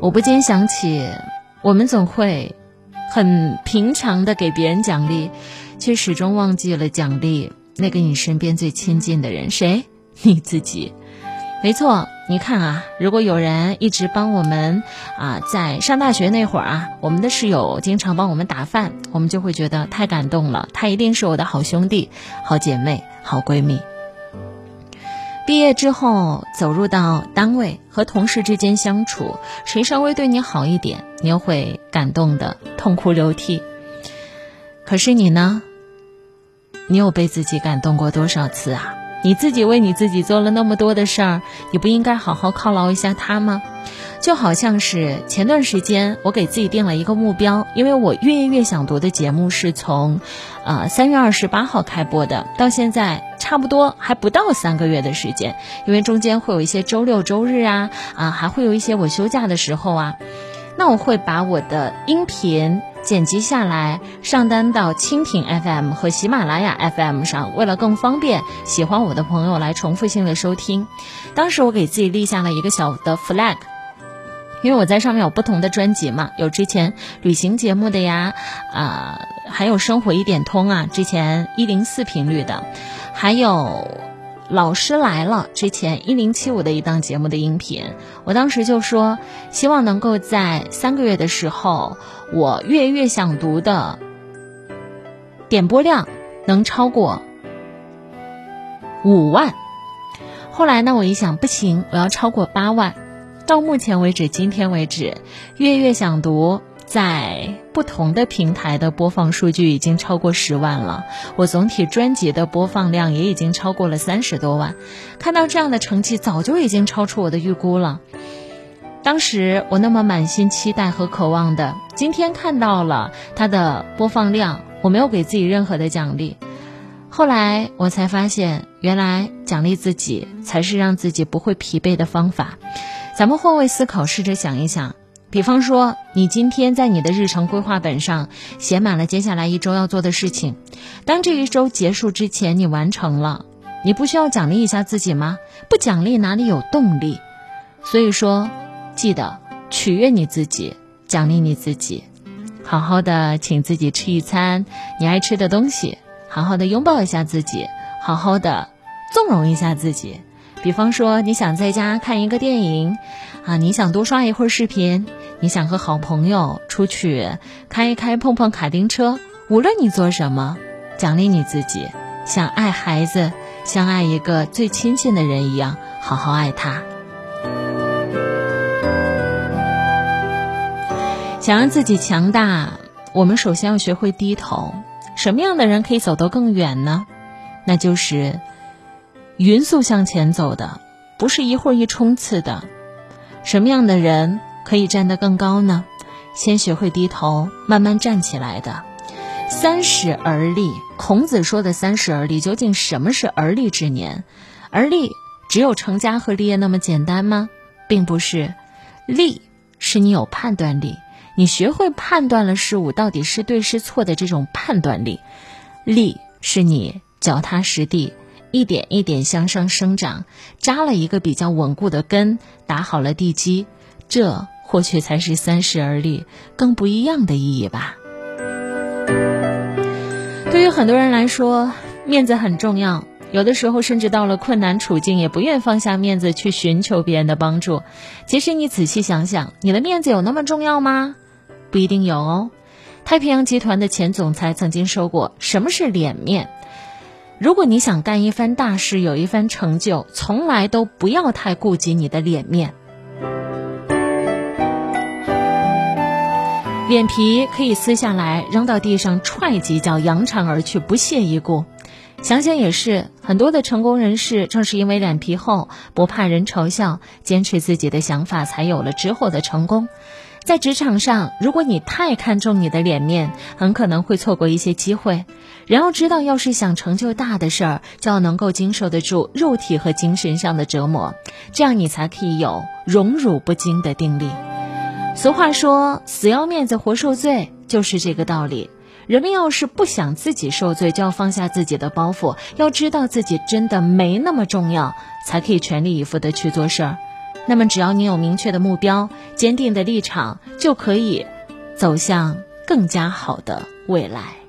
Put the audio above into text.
我不禁想起，我们总会很平常的给别人奖励，却始终忘记了奖励那个你身边最亲近的人，谁？你自己。没错，你看啊，如果有人一直帮我们啊，在上大学那会儿啊，我们的室友经常帮我们打饭，我们就会觉得太感动了，他一定是我的好兄弟、好姐妹、好闺蜜。毕业之后走入到单位和同事之间相处，谁稍微对你好一点，你又会感动的痛哭流涕。可是你呢？你有被自己感动过多少次啊？你自己为你自己做了那么多的事儿，你不应该好好犒劳一下他吗？就好像是前段时间我给自己定了一个目标，因为我越越想读的节目是从，呃三月二十八号开播的，到现在差不多还不到三个月的时间，因为中间会有一些周六周日啊，啊还会有一些我休假的时候啊，那我会把我的音频。剪辑下来上单到蜻蜓 FM 和喜马拉雅 FM 上，为了更方便喜欢我的朋友来重复性的收听。当时我给自己立下了一个小的 flag，因为我在上面有不同的专辑嘛，有之前旅行节目的呀，啊，还有生活一点通啊，之前一零四频率的，还有。老师来了之前一零七五的一档节目的音频，我当时就说，希望能够在三个月的时候，我月月想读的点播量能超过五万。后来呢，我一想不行，我要超过八万。到目前为止，今天为止，月月想读。在不同的平台的播放数据已经超过十万了，我总体专辑的播放量也已经超过了三十多万。看到这样的成绩，早就已经超出我的预估了。当时我那么满心期待和渴望的，今天看到了它的播放量，我没有给自己任何的奖励。后来我才发现，原来奖励自己才是让自己不会疲惫的方法。咱们换位思考，试着想一想。比方说，你今天在你的日程规划本上写满了接下来一周要做的事情，当这一周结束之前你完成了，你不需要奖励一下自己吗？不奖励哪里有动力？所以说，记得取悦你自己，奖励你自己，好好的请自己吃一餐你爱吃的东西，好好的拥抱一下自己，好好的纵容一下自己。比方说，你想在家看一个电影，啊，你想多刷一会儿视频。你想和好朋友出去开一开碰碰卡丁车，无论你做什么，奖励你自己，像爱孩子，像爱一个最亲近的人一样，好好爱他。想让自己强大，我们首先要学会低头。什么样的人可以走得更远呢？那就是匀速向前走的，不是一会儿一冲刺的。什么样的人？可以站得更高呢，先学会低头，慢慢站起来的。三十而立，孔子说的三十而立，究竟什么是而立之年？而立只有成家和立业那么简单吗？并不是，立是你有判断力，你学会判断了事物到底是对是错的这种判断力；立是你脚踏实地，一点一点向上生长，扎了一个比较稳固的根，打好了地基，这。或许才是三十而立更不一样的意义吧。对于很多人来说，面子很重要，有的时候甚至到了困难处境，也不愿放下面子去寻求别人的帮助。其实你仔细想想，你的面子有那么重要吗？不一定有哦。太平洋集团的前总裁曾经说过：“什么是脸面？如果你想干一番大事，有一番成就，从来都不要太顾及你的脸面。”脸皮可以撕下来扔到地上踹几脚，扬长而去，不屑一顾。想想也是，很多的成功人士正是因为脸皮厚，不怕人嘲笑，坚持自己的想法，才有了之后的成功。在职场上，如果你太看重你的脸面，很可能会错过一些机会。人要知道，要是想成就大的事儿，就要能够经受得住肉体和精神上的折磨，这样你才可以有荣辱不惊的定力。俗话说“死要面子活受罪”，就是这个道理。人们要是不想自己受罪，就要放下自己的包袱，要知道自己真的没那么重要，才可以全力以赴的去做事儿。那么只要你有明确的目标、坚定的立场，就可以走向更加好的未来。